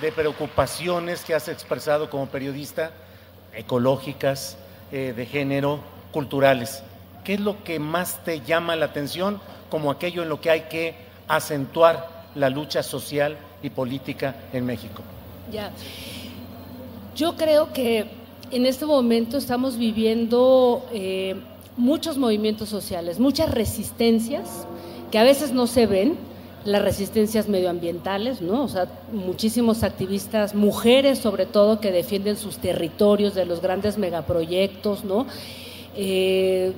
de preocupaciones que has expresado como periodista, ecológicas, eh, de género, culturales. ¿Qué es lo que más te llama la atención como aquello en lo que hay que acentuar la lucha social y política en México? Ya. Yo creo que en este momento estamos viviendo eh, muchos movimientos sociales, muchas resistencias que a veces no se ven, las resistencias medioambientales, ¿no? O sea, muchísimos activistas, mujeres sobre todo, que defienden sus territorios de los grandes megaproyectos, ¿no? Eh,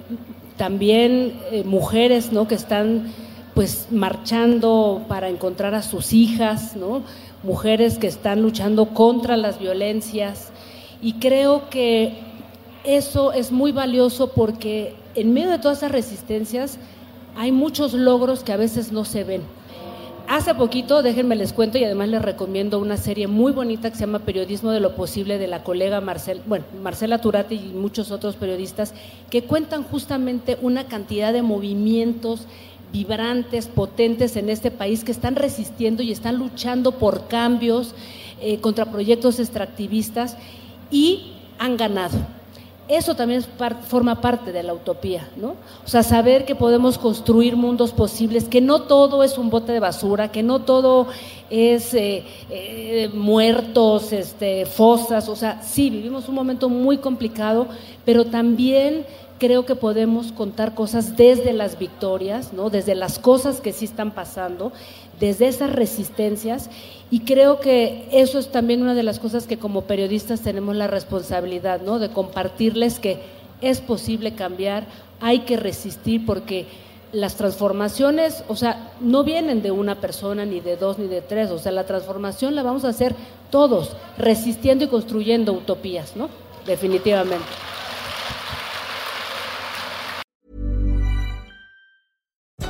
también eh, mujeres, ¿no? Que están pues marchando para encontrar a sus hijas, ¿no? Mujeres que están luchando contra las violencias y creo que eso es muy valioso porque en medio de todas esas resistencias hay muchos logros que a veces no se ven. Hace poquito, déjenme les cuento y además les recomiendo una serie muy bonita que se llama Periodismo de lo Posible de la colega Marcel, bueno, Marcela Turati y muchos otros periodistas que cuentan justamente una cantidad de movimientos vibrantes, potentes en este país que están resistiendo y están luchando por cambios eh, contra proyectos extractivistas y han ganado. Eso también forma parte de la utopía, ¿no? O sea, saber que podemos construir mundos posibles, que no todo es un bote de basura, que no todo es eh, eh, muertos, este, fosas, o sea, sí, vivimos un momento muy complicado, pero también creo que podemos contar cosas desde las victorias, ¿no? desde las cosas que sí están pasando, desde esas resistencias, y creo que eso es también una de las cosas que como periodistas tenemos la responsabilidad, ¿no? de compartirles que es posible cambiar, hay que resistir porque las transformaciones, o sea, no vienen de una persona, ni de dos, ni de tres, o sea, la transformación la vamos a hacer todos, resistiendo y construyendo utopías, ¿no? Definitivamente.